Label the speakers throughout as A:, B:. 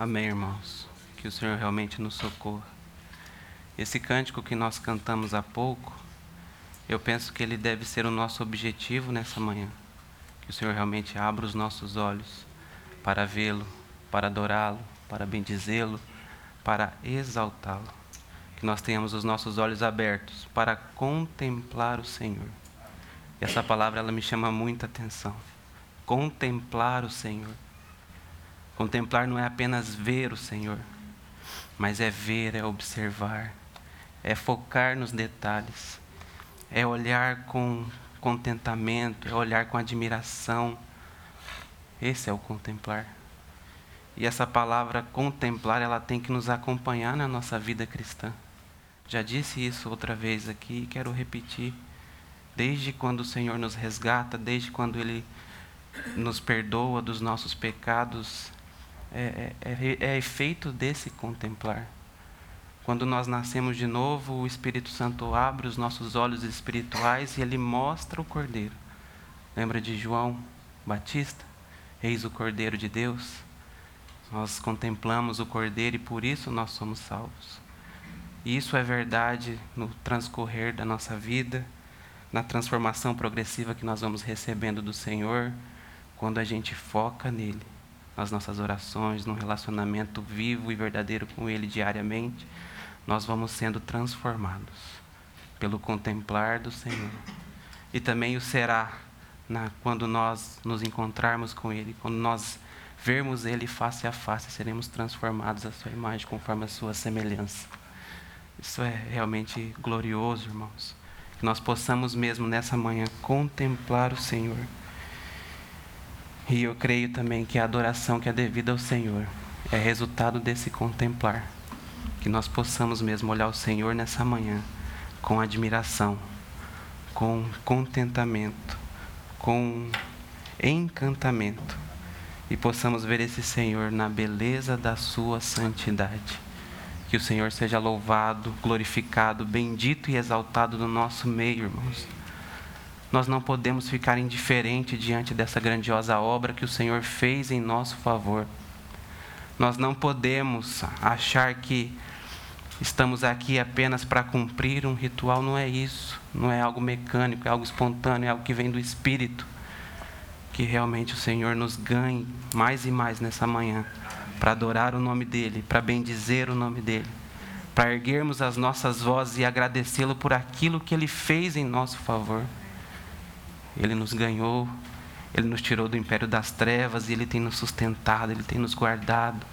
A: Amém, irmãos. Que o Senhor realmente nos socorra. Esse cântico que nós cantamos há pouco, eu penso que ele deve ser o nosso objetivo nessa manhã. Que o Senhor realmente abra os nossos olhos para vê-lo, para adorá-lo, para bendizê-lo, para exaltá-lo. Que nós tenhamos os nossos olhos abertos para contemplar o Senhor. E essa palavra ela me chama muita atenção. Contemplar o Senhor Contemplar não é apenas ver o Senhor, mas é ver, é observar, é focar nos detalhes, é olhar com contentamento, é olhar com admiração. Esse é o contemplar. E essa palavra contemplar, ela tem que nos acompanhar na nossa vida cristã. Já disse isso outra vez aqui e quero repetir. Desde quando o Senhor nos resgata, desde quando Ele nos perdoa dos nossos pecados, é, é, é, é efeito desse contemplar. Quando nós nascemos de novo, o Espírito Santo abre os nossos olhos espirituais e ele mostra o Cordeiro. Lembra de João Batista? Eis o Cordeiro de Deus. Nós contemplamos o Cordeiro e por isso nós somos salvos. E isso é verdade no transcorrer da nossa vida, na transformação progressiva que nós vamos recebendo do Senhor, quando a gente foca nele nas nossas orações, num relacionamento vivo e verdadeiro com Ele diariamente, nós vamos sendo transformados pelo contemplar do Senhor. E também o será na, quando nós nos encontrarmos com Ele, quando nós vermos Ele face a face, seremos transformados à Sua imagem, conforme a Sua semelhança. Isso é realmente glorioso, irmãos. Que nós possamos mesmo nessa manhã contemplar o Senhor e eu creio também que a adoração que é devida ao Senhor é resultado desse contemplar. Que nós possamos mesmo olhar o Senhor nessa manhã com admiração, com contentamento, com encantamento e possamos ver esse Senhor na beleza da sua santidade. Que o Senhor seja louvado, glorificado, bendito e exaltado no nosso meio, irmãos nós não podemos ficar indiferentes diante dessa grandiosa obra que o Senhor fez em nosso favor. Nós não podemos achar que estamos aqui apenas para cumprir um ritual, não é isso. Não é algo mecânico, é algo espontâneo, é algo que vem do Espírito. Que realmente o Senhor nos ganhe mais e mais nessa manhã para adorar o nome dEle, para bendizer o nome dEle, para erguermos as nossas vozes e agradecê-lo por aquilo que Ele fez em nosso favor. Ele nos ganhou, Ele nos tirou do império das trevas e Ele tem nos sustentado, Ele tem nos guardado,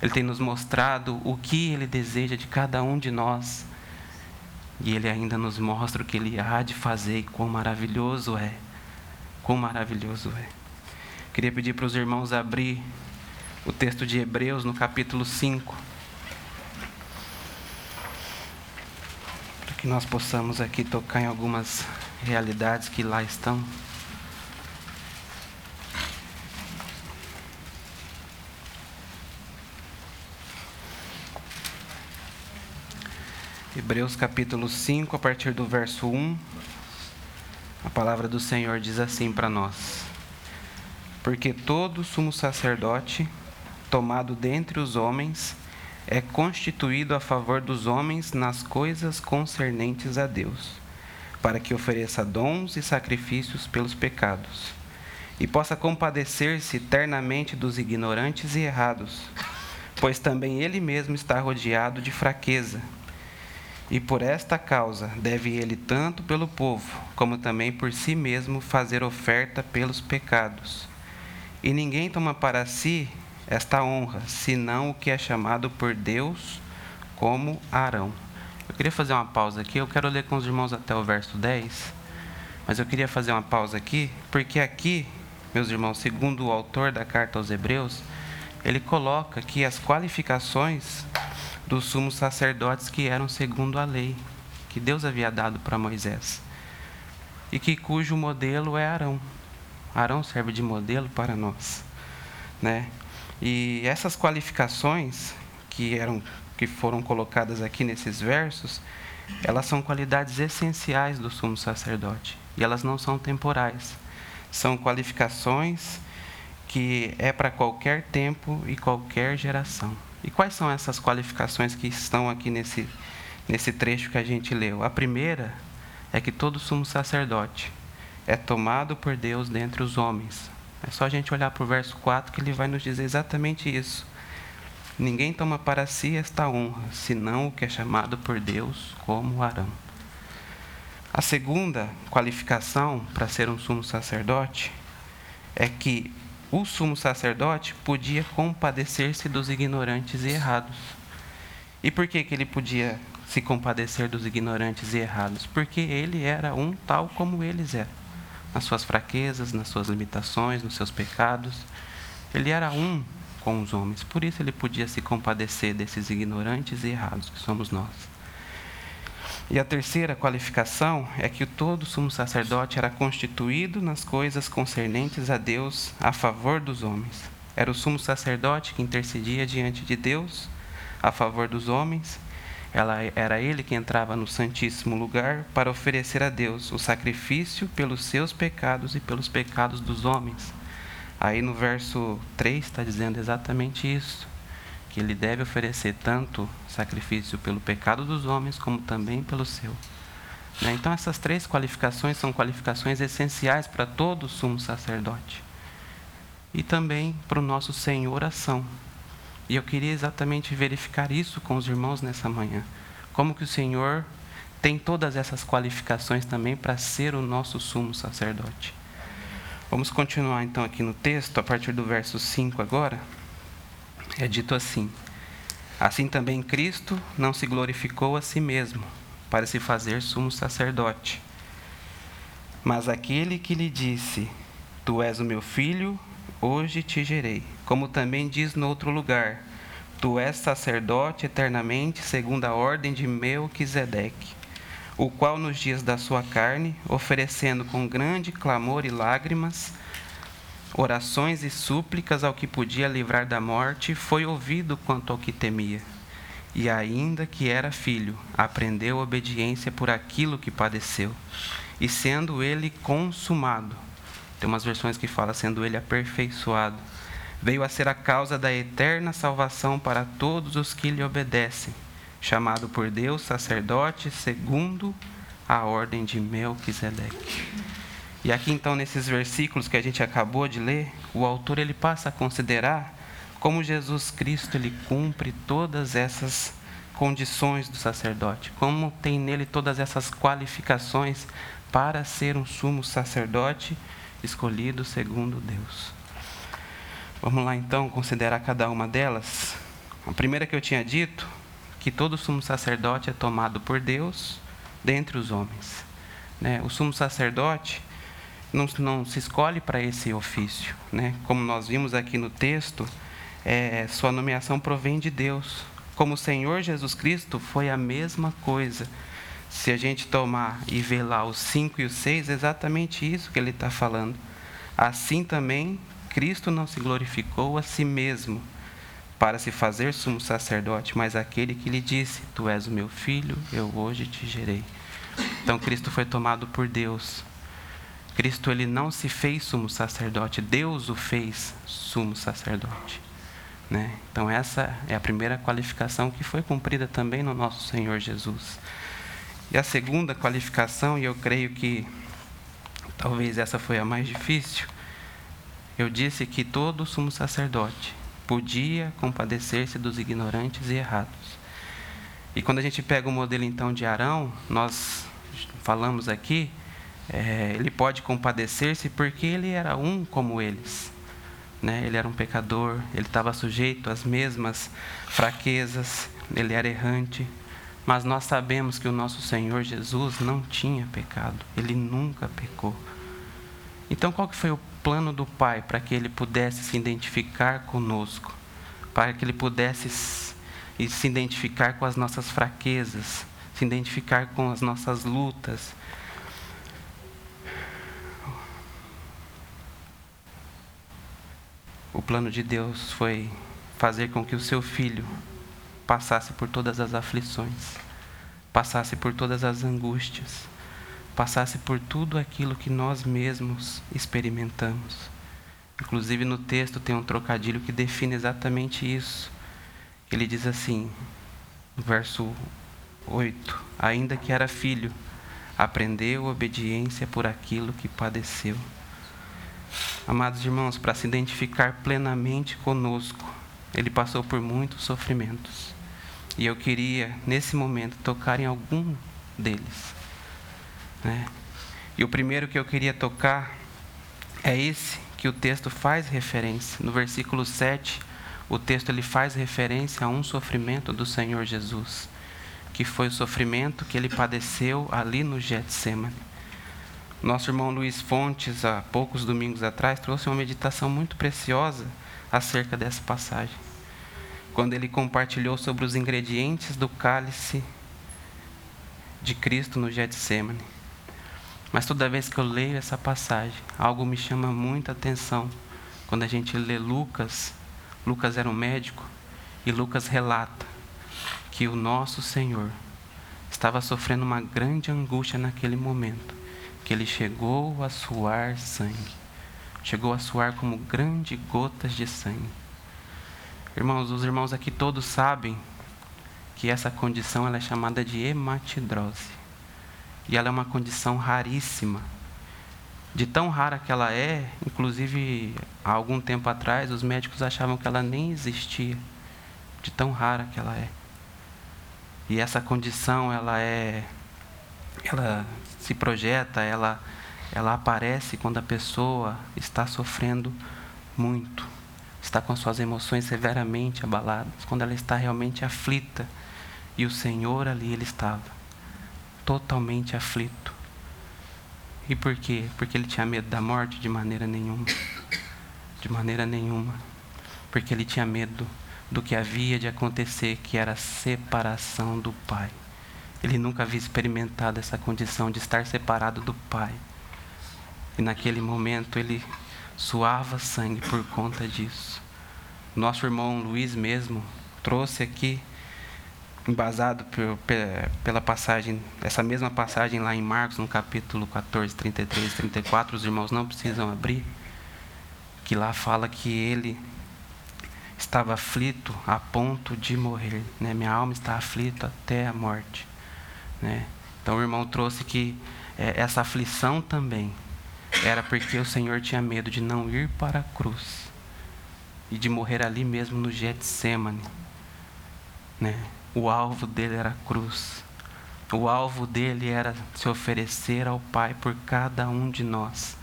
A: Ele tem nos mostrado o que Ele deseja de cada um de nós. E Ele ainda nos mostra o que Ele há de fazer e quão maravilhoso é. Quão maravilhoso é. Queria pedir para os irmãos abrir o texto de Hebreus no capítulo 5. Para que nós possamos aqui tocar em algumas realidades que lá estão. Hebreus capítulo 5, a partir do verso 1, a palavra do Senhor diz assim para nós: Porque todo sumo sacerdote, tomado dentre os homens, é constituído a favor dos homens nas coisas concernentes a Deus para que ofereça dons e sacrifícios pelos pecados, e possa compadecer-se eternamente dos ignorantes e errados, pois também ele mesmo está rodeado de fraqueza. E por esta causa deve ele, tanto pelo povo, como também por si mesmo, fazer oferta pelos pecados. E ninguém toma para si esta honra, senão o que é chamado por Deus como Arão. Eu queria fazer uma pausa aqui. Eu quero ler com os irmãos até o verso 10. Mas eu queria fazer uma pausa aqui, porque aqui, meus irmãos, segundo o autor da carta aos Hebreus, ele coloca aqui as qualificações dos sumos sacerdotes que eram segundo a lei, que Deus havia dado para Moisés. E que cujo modelo é Arão. Arão serve de modelo para nós, né? E essas qualificações que eram que foram colocadas aqui nesses versos, elas são qualidades essenciais do sumo sacerdote e elas não são temporais. São qualificações que é para qualquer tempo e qualquer geração. E quais são essas qualificações que estão aqui nesse, nesse trecho que a gente leu? A primeira é que todo sumo sacerdote é tomado por Deus dentre os homens. É só a gente olhar para o verso 4 que ele vai nos dizer exatamente isso. Ninguém toma para si esta honra, senão o que é chamado por Deus como Arão. A segunda qualificação para ser um sumo sacerdote é que o sumo sacerdote podia compadecer-se dos ignorantes e errados. E por que, que ele podia se compadecer dos ignorantes e errados? Porque ele era um tal como eles eram, nas suas fraquezas, nas suas limitações, nos seus pecados. Ele era um com os homens, por isso ele podia se compadecer desses ignorantes e errados que somos nós. E a terceira qualificação é que todo sumo sacerdote era constituído nas coisas concernentes a Deus a favor dos homens. Era o sumo sacerdote que intercedia diante de Deus a favor dos homens. Ela, era ele que entrava no Santíssimo Lugar para oferecer a Deus o sacrifício pelos seus pecados e pelos pecados dos homens. Aí no verso 3 está dizendo exatamente isso que ele deve oferecer tanto sacrifício pelo pecado dos homens, como também pelo seu. Né? Então, essas três qualificações são qualificações essenciais para todo sumo sacerdote. E também para o nosso Senhor oração. E eu queria exatamente verificar isso com os irmãos nessa manhã. Como que o Senhor tem todas essas qualificações também para ser o nosso sumo sacerdote. Vamos continuar então aqui no texto, a partir do verso 5 agora é dito assim: Assim também Cristo não se glorificou a si mesmo, para se fazer sumo sacerdote. Mas aquele que lhe disse: Tu és o meu filho, hoje te gerei. Como também diz no outro lugar: Tu és sacerdote eternamente, segundo a ordem de Melquisedeque, o qual nos dias da sua carne, oferecendo com grande clamor e lágrimas, orações e súplicas ao que podia livrar da morte, foi ouvido quanto ao que temia. E ainda que era filho, aprendeu obediência por aquilo que padeceu. E sendo ele consumado, tem umas versões que fala sendo ele aperfeiçoado, veio a ser a causa da eterna salvação para todos os que lhe obedecem, chamado por Deus sacerdote segundo a ordem de Melquisedeque. E aqui então nesses versículos que a gente acabou de ler, o autor ele passa a considerar como Jesus Cristo ele cumpre todas essas condições do sacerdote, como tem nele todas essas qualificações para ser um sumo sacerdote escolhido segundo Deus. Vamos lá então considerar cada uma delas. A primeira que eu tinha dito, que todo sumo sacerdote é tomado por Deus dentre os homens. Né? O sumo sacerdote não, não se escolhe para esse ofício. Né? Como nós vimos aqui no texto, é, sua nomeação provém de Deus. Como o Senhor Jesus Cristo foi a mesma coisa. Se a gente tomar e ver lá os 5 e os 6, é exatamente isso que ele está falando. Assim também, Cristo não se glorificou a si mesmo para se fazer sumo sacerdote, mas aquele que lhe disse: Tu és o meu filho, eu hoje te gerei. Então, Cristo foi tomado por Deus Cristo ele não se fez sumo sacerdote, Deus o fez sumo sacerdote. Né? Então, essa é a primeira qualificação que foi cumprida também no nosso Senhor Jesus. E a segunda qualificação, e eu creio que talvez essa foi a mais difícil, eu disse que todo sumo sacerdote podia compadecer-se dos ignorantes e errados. E quando a gente pega o modelo então de Arão, nós falamos aqui é, ele pode compadecer-se porque ele era um como eles. Né? Ele era um pecador, ele estava sujeito às mesmas fraquezas, ele era errante. Mas nós sabemos que o nosso Senhor Jesus não tinha pecado, ele nunca pecou. Então, qual que foi o plano do Pai para que ele pudesse se identificar conosco? Para que ele pudesse se identificar com as nossas fraquezas, se identificar com as nossas lutas, o plano de Deus foi fazer com que o seu filho passasse por todas as aflições, passasse por todas as angústias, passasse por tudo aquilo que nós mesmos experimentamos. Inclusive no texto tem um trocadilho que define exatamente isso. Ele diz assim, verso 8: Ainda que era filho, aprendeu obediência por aquilo que padeceu. Amados irmãos, para se identificar plenamente conosco, ele passou por muitos sofrimentos. E eu queria, nesse momento, tocar em algum deles. Né? E o primeiro que eu queria tocar é esse que o texto faz referência. No versículo 7, o texto ele faz referência a um sofrimento do Senhor Jesus, que foi o sofrimento que ele padeceu ali no Getsemane. Nosso irmão Luiz Fontes, há poucos domingos atrás, trouxe uma meditação muito preciosa acerca dessa passagem. Quando ele compartilhou sobre os ingredientes do cálice de Cristo no Getsemane. Mas toda vez que eu leio essa passagem, algo me chama muita atenção. Quando a gente lê Lucas, Lucas era um médico, e Lucas relata que o nosso Senhor estava sofrendo uma grande angústia naquele momento que ele chegou a suar sangue. Chegou a suar como grandes gotas de sangue. Irmãos, os irmãos aqui todos sabem que essa condição ela é chamada de hematidrose. E ela é uma condição raríssima. De tão rara que ela é, inclusive há algum tempo atrás, os médicos achavam que ela nem existia. De tão rara que ela é. E essa condição, ela é ela se projeta, ela, ela aparece quando a pessoa está sofrendo muito, está com suas emoções severamente abaladas, quando ela está realmente aflita. E o Senhor ali ele estava, totalmente aflito. E por quê? Porque ele tinha medo da morte? De maneira nenhuma. De maneira nenhuma. Porque ele tinha medo do que havia de acontecer, que era a separação do Pai. Ele nunca havia experimentado essa condição de estar separado do Pai. E naquele momento ele suava sangue por conta disso. Nosso irmão Luiz mesmo trouxe aqui, embasado pela passagem, essa mesma passagem lá em Marcos, no capítulo 14, 33 34, os irmãos não precisam abrir, que lá fala que ele estava aflito a ponto de morrer. Né? Minha alma está aflita até a morte. Né? Então o irmão trouxe que é, essa aflição também era porque o Senhor tinha medo de não ir para a cruz e de morrer ali mesmo no Getsemane. Né? O alvo dele era a cruz. O alvo dele era se oferecer ao Pai por cada um de nós,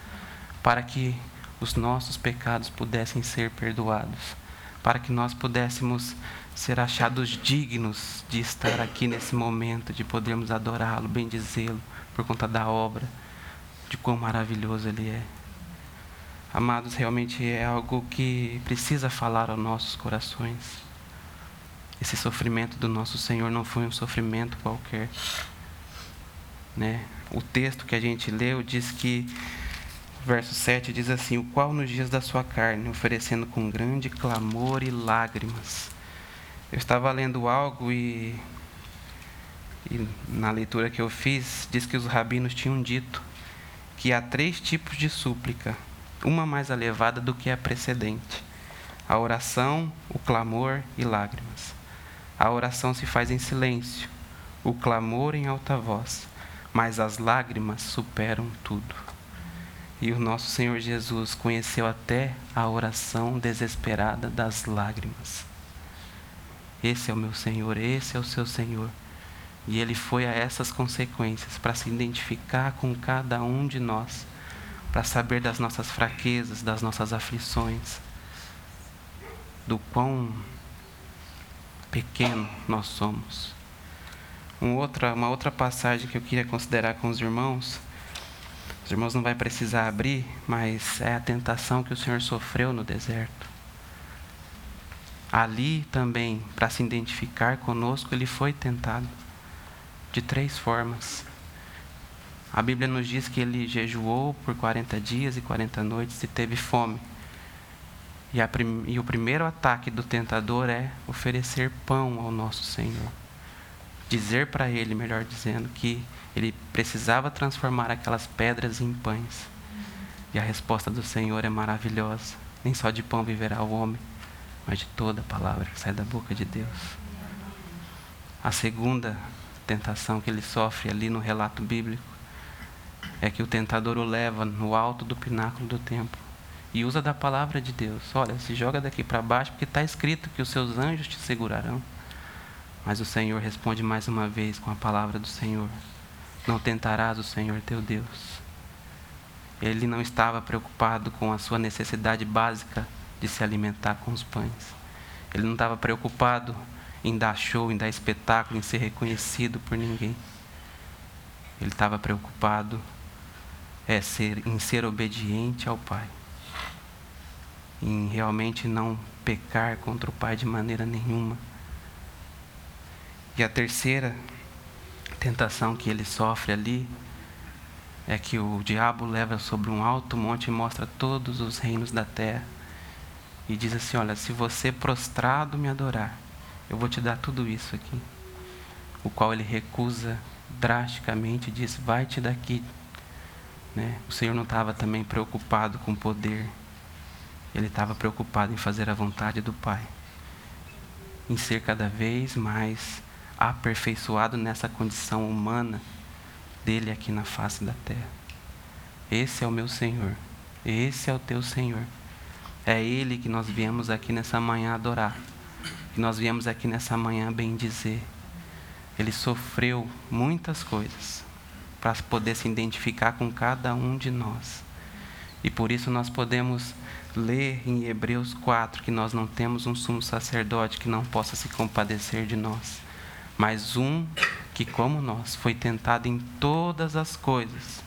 A: para que os nossos pecados pudessem ser perdoados, para que nós pudéssemos ser achados dignos de estar aqui nesse momento, de podermos adorá-lo, bendizê-lo, por conta da obra, de quão maravilhoso Ele é. Amados, realmente é algo que precisa falar aos nossos corações. Esse sofrimento do nosso Senhor não foi um sofrimento qualquer. Né? O texto que a gente leu diz que, verso 7 diz assim: O qual nos dias da sua carne, oferecendo com grande clamor e lágrimas, eu estava lendo algo e, e na leitura que eu fiz, diz que os rabinos tinham dito que há três tipos de súplica, uma mais elevada do que a precedente: a oração, o clamor e lágrimas. A oração se faz em silêncio, o clamor em alta voz, mas as lágrimas superam tudo. E o nosso Senhor Jesus conheceu até a oração desesperada das lágrimas. Esse é o meu Senhor, esse é o seu Senhor. E ele foi a essas consequências para se identificar com cada um de nós, para saber das nossas fraquezas, das nossas aflições, do quão pequeno nós somos. Um outra, uma outra passagem que eu queria considerar com os irmãos, os irmãos não vai precisar abrir, mas é a tentação que o Senhor sofreu no deserto ali também, para se identificar conosco, ele foi tentado de três formas. A Bíblia nos diz que ele jejuou por 40 dias e 40 noites e teve fome. E, prim e o primeiro ataque do tentador é oferecer pão ao nosso Senhor. Dizer para ele, melhor dizendo, que ele precisava transformar aquelas pedras em pães. E a resposta do Senhor é maravilhosa. Nem só de pão viverá o homem, mas de toda palavra que sai da boca de Deus. A segunda tentação que ele sofre ali no relato bíblico é que o tentador o leva no alto do pináculo do templo e usa da palavra de Deus. Olha, se joga daqui para baixo porque está escrito que os seus anjos te segurarão. Mas o Senhor responde mais uma vez com a palavra do Senhor: Não tentarás o Senhor teu Deus. Ele não estava preocupado com a sua necessidade básica de se alimentar com os pães. Ele não estava preocupado em dar show, em dar espetáculo, em ser reconhecido por ninguém. Ele estava preocupado é, ser, em ser obediente ao Pai, em realmente não pecar contra o Pai de maneira nenhuma. E a terceira tentação que ele sofre ali é que o diabo leva sobre um alto monte e mostra todos os reinos da terra e diz assim: Olha, se você prostrado me adorar, eu vou te dar tudo isso aqui. O qual ele recusa drasticamente, diz: Vai-te daqui. Né? O Senhor não estava também preocupado com poder, ele estava preocupado em fazer a vontade do Pai, em ser cada vez mais aperfeiçoado nessa condição humana dele aqui na face da terra. Esse é o meu Senhor, esse é o teu Senhor. É Ele que nós viemos aqui nessa manhã adorar, que nós viemos aqui nessa manhã bendizer. Ele sofreu muitas coisas para poder se identificar com cada um de nós. E por isso nós podemos ler em Hebreus 4 que nós não temos um sumo sacerdote que não possa se compadecer de nós, mas um que, como nós, foi tentado em todas as coisas.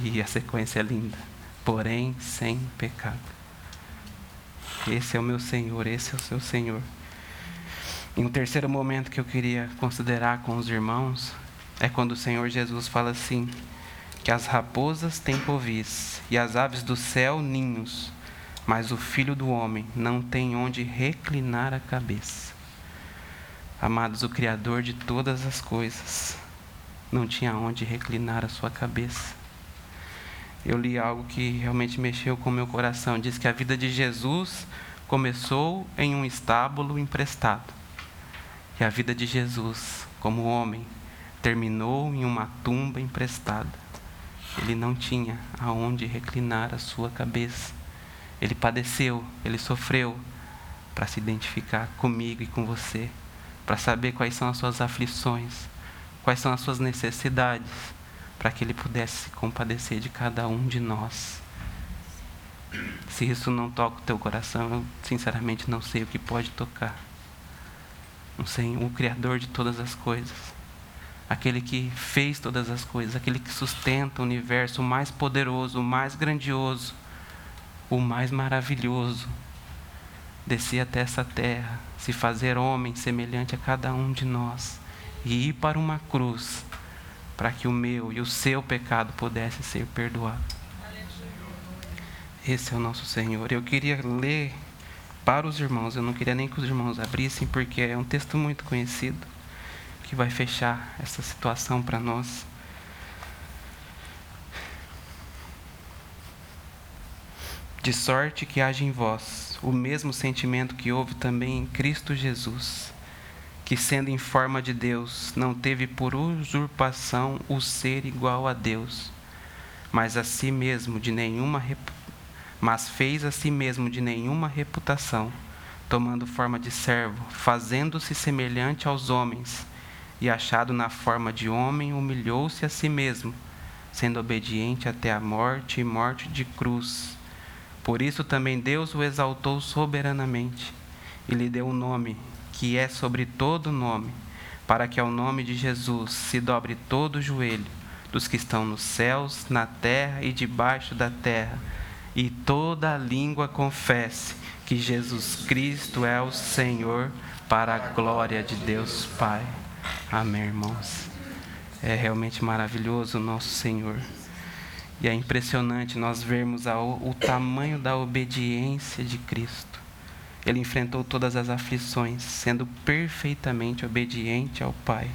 A: E a sequência é linda porém sem pecado. Esse é o meu Senhor, esse é o seu Senhor. E um terceiro momento que eu queria considerar com os irmãos é quando o Senhor Jesus fala assim: que as raposas têm povis e as aves do céu ninhos, mas o filho do homem não tem onde reclinar a cabeça. Amados, o Criador de todas as coisas não tinha onde reclinar a sua cabeça eu li algo que realmente mexeu com o meu coração. Diz que a vida de Jesus começou em um estábulo emprestado. E a vida de Jesus, como homem, terminou em uma tumba emprestada. Ele não tinha aonde reclinar a sua cabeça. Ele padeceu, ele sofreu para se identificar comigo e com você, para saber quais são as suas aflições, quais são as suas necessidades para que Ele pudesse se compadecer de cada um de nós. Se isso não toca o teu coração, eu sinceramente não sei o que pode tocar. Não sei, o Criador de todas as coisas, aquele que fez todas as coisas, aquele que sustenta o universo, o mais poderoso, o mais grandioso, o mais maravilhoso, descer até essa terra, se fazer homem semelhante a cada um de nós e ir para uma cruz para que o meu e o seu pecado pudesse ser perdoado. Esse é o nosso Senhor. Eu queria ler para os irmãos, eu não queria nem que os irmãos abrissem, porque é um texto muito conhecido que vai fechar essa situação para nós. De sorte que haja em vós o mesmo sentimento que houve também em Cristo Jesus que, sendo em forma de Deus, não teve por usurpação o ser igual a Deus, mas a si mesmo de nenhuma mas fez a si mesmo de nenhuma reputação, tomando forma de servo, fazendo-se semelhante aos homens, e achado na forma de homem, humilhou-se a si mesmo, sendo obediente até a morte e morte de cruz. Por isso também Deus o exaltou soberanamente e lhe deu o um nome que é sobre todo nome, para que ao nome de Jesus se dobre todo o joelho dos que estão nos céus, na terra e debaixo da terra, e toda a língua confesse que Jesus Cristo é o Senhor, para a glória de Deus Pai. Amém, irmãos. É realmente maravilhoso o nosso Senhor. E é impressionante nós vermos o tamanho da obediência de Cristo. Ele enfrentou todas as aflições, sendo perfeitamente obediente ao Pai,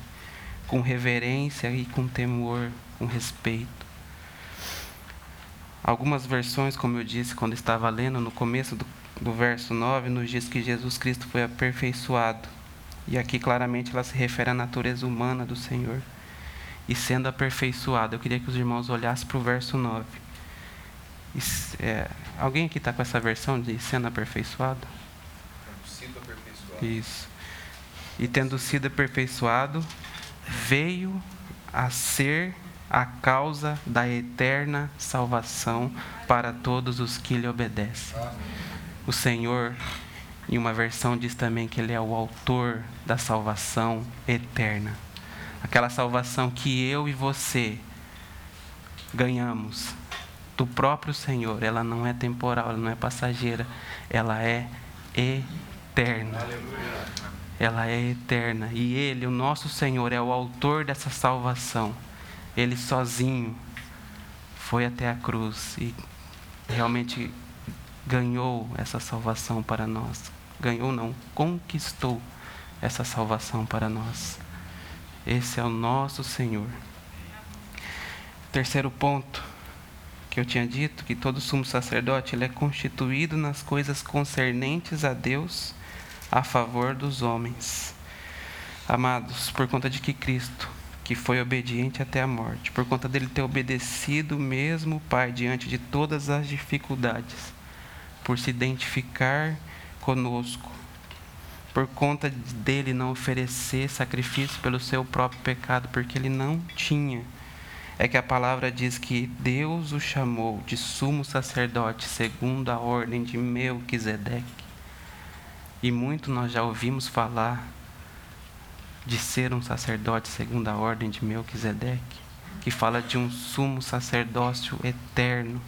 A: com reverência e com temor, com respeito. Algumas versões, como eu disse quando estava lendo, no começo do, do verso 9, nos diz que Jesus Cristo foi aperfeiçoado. E aqui claramente ela se refere à natureza humana do Senhor. E sendo aperfeiçoado, eu queria que os irmãos olhassem para o verso 9. E, é, alguém aqui está com essa versão de sendo aperfeiçoado?
B: Sido aperfeiçoado.
A: Isso. E tendo sido aperfeiçoado, veio a ser a causa da eterna salvação para todos os que lhe obedecem. O Senhor, em uma versão, diz também que Ele é o autor da salvação eterna. Aquela salvação que eu e você ganhamos do próprio Senhor. Ela não é temporal, ela não é passageira, ela é eterna. Ela é eterna. E Ele, o nosso Senhor, é o autor dessa salvação. Ele sozinho foi até a cruz e realmente ganhou essa salvação para nós. Ganhou, não, conquistou essa salvação para nós. Esse é o nosso Senhor. Terceiro ponto que eu tinha dito, que todo sumo sacerdote ele é constituído nas coisas concernentes a Deus a favor dos homens. Amados, por conta de que Cristo que foi obediente até a morte, por conta dele ter obedecido mesmo o Pai diante de todas as dificuldades, por se identificar conosco, por conta dele não oferecer sacrifício pelo seu próprio pecado, porque ele não tinha. É que a palavra diz que Deus o chamou de sumo sacerdote segundo a ordem de Melquisedeque. E muito nós já ouvimos falar de ser um sacerdote segundo a ordem de Melquisedeque, que fala de um sumo sacerdócio eterno,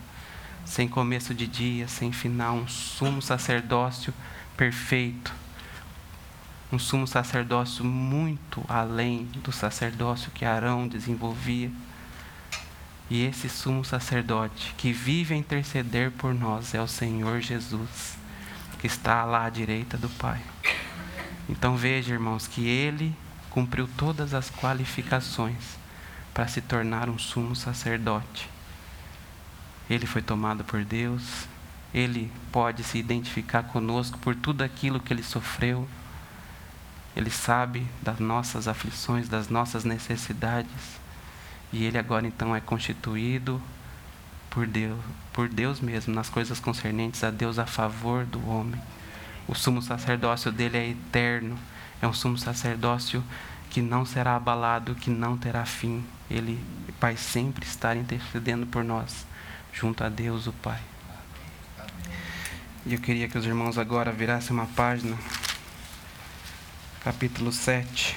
A: sem começo de dia, sem final, um sumo sacerdócio perfeito, um sumo sacerdócio muito além do sacerdócio que Arão desenvolvia. E esse sumo sacerdote que vive a interceder por nós é o Senhor Jesus, que está lá à direita do Pai. Então veja, irmãos, que ele cumpriu todas as qualificações para se tornar um sumo sacerdote. Ele foi tomado por Deus, ele pode se identificar conosco por tudo aquilo que ele sofreu. Ele sabe das nossas aflições, das nossas necessidades. E ele agora então é constituído por Deus, por Deus mesmo, nas coisas concernentes a Deus a favor do homem. O sumo sacerdócio dele é eterno é um sumo sacerdócio que não será abalado, que não terá fim. Ele vai sempre estar intercedendo por nós, junto a Deus, o Pai. E eu queria que os irmãos agora virassem uma página, capítulo 7.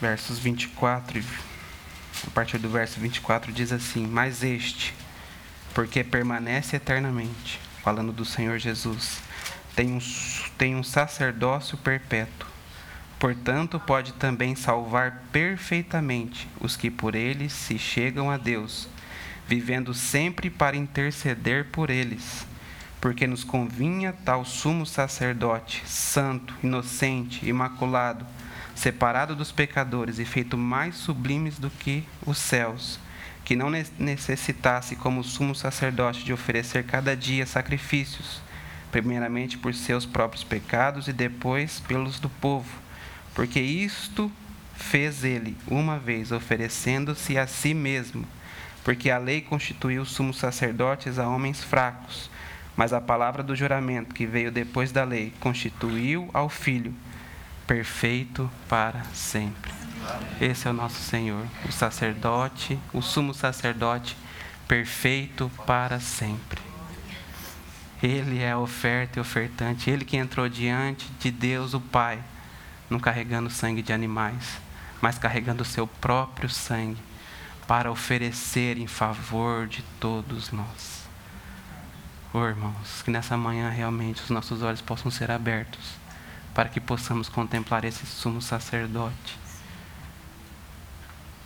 A: Versos 24, a partir do verso 24 diz assim: Mas este, porque permanece eternamente falando do Senhor Jesus, tem um, tem um sacerdócio perpétuo. Portanto, pode também salvar perfeitamente os que por ele se chegam a Deus, vivendo sempre para interceder por eles. Porque nos convinha tal sumo sacerdote, santo, inocente, imaculado, separado dos pecadores e feito mais sublimes do que os céus que não necessitasse como sumo sacerdote de oferecer cada dia sacrifícios, primeiramente por seus próprios pecados e depois pelos do povo, porque isto fez ele uma vez, oferecendo-se a si mesmo, porque a lei constituiu sumos sacerdotes a homens fracos, mas a palavra do juramento que veio depois da lei constituiu ao filho perfeito para sempre. Esse é o nosso Senhor, o sacerdote, o sumo sacerdote perfeito para sempre. Ele é a oferta e ofertante, ele que entrou diante de Deus o Pai, não carregando sangue de animais, mas carregando o seu próprio sangue para oferecer em favor de todos nós. Oh, irmãos, que nessa manhã realmente os nossos olhos possam ser abertos para que possamos contemplar esse sumo sacerdote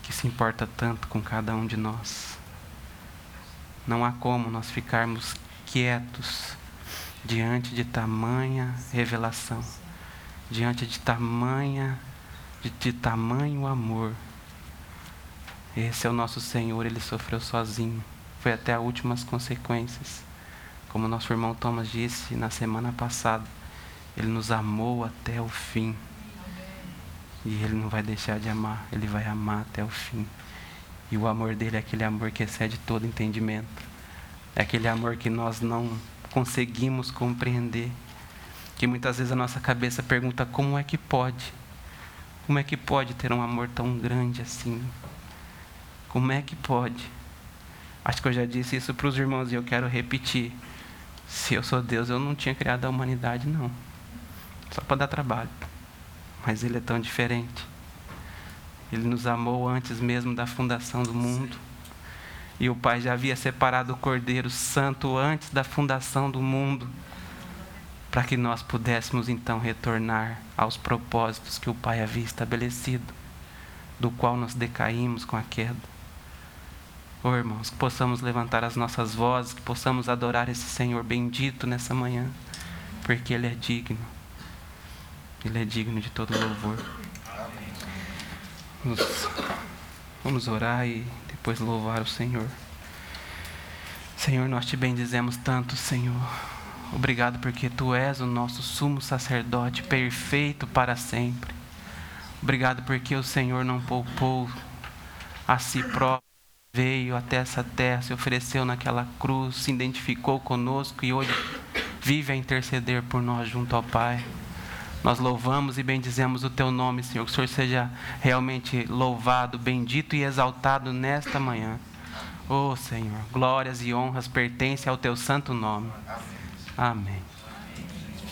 A: que se importa tanto com cada um de nós. Não há como nós ficarmos quietos diante de tamanha revelação, diante de tamanha de, de tamanho amor. Esse é o nosso Senhor, ele sofreu sozinho. Foi até as últimas consequências. Como nosso irmão Thomas disse na semana passada, ele nos amou até o fim. E ele não vai deixar de amar, ele vai amar até o fim. E o amor dele é aquele amor que excede todo entendimento. É aquele amor que nós não conseguimos compreender. Que muitas vezes a nossa cabeça pergunta: como é que pode? Como é que pode ter um amor tão grande assim? Como é que pode? Acho que eu já disse isso para os irmãos e eu quero repetir. Se eu sou Deus, eu não tinha criado a humanidade, não. Só para dar trabalho. Mas Ele é tão diferente. Ele nos amou antes mesmo da fundação do mundo. E o Pai já havia separado o Cordeiro Santo antes da fundação do mundo, para que nós pudéssemos então retornar aos propósitos que o Pai havia estabelecido, do qual nós decaímos com a queda. Oh, irmãos, que possamos levantar as nossas vozes, que possamos adorar esse Senhor bendito nessa manhã, porque Ele é digno. Ele é digno de todo louvor. Vamos, vamos orar e depois louvar o Senhor. Senhor, nós te bendizemos tanto, Senhor. Obrigado porque tu és o nosso sumo sacerdote perfeito para sempre. Obrigado porque o Senhor não poupou a si próprio veio até essa terra, se ofereceu naquela cruz, se identificou conosco e hoje vive a interceder por nós junto ao Pai. Nós louvamos e bendizemos o teu nome, Senhor. Que o Senhor seja realmente louvado, bendito e exaltado nesta manhã. Oh, Senhor, glórias e honras pertencem ao teu santo nome. Amém.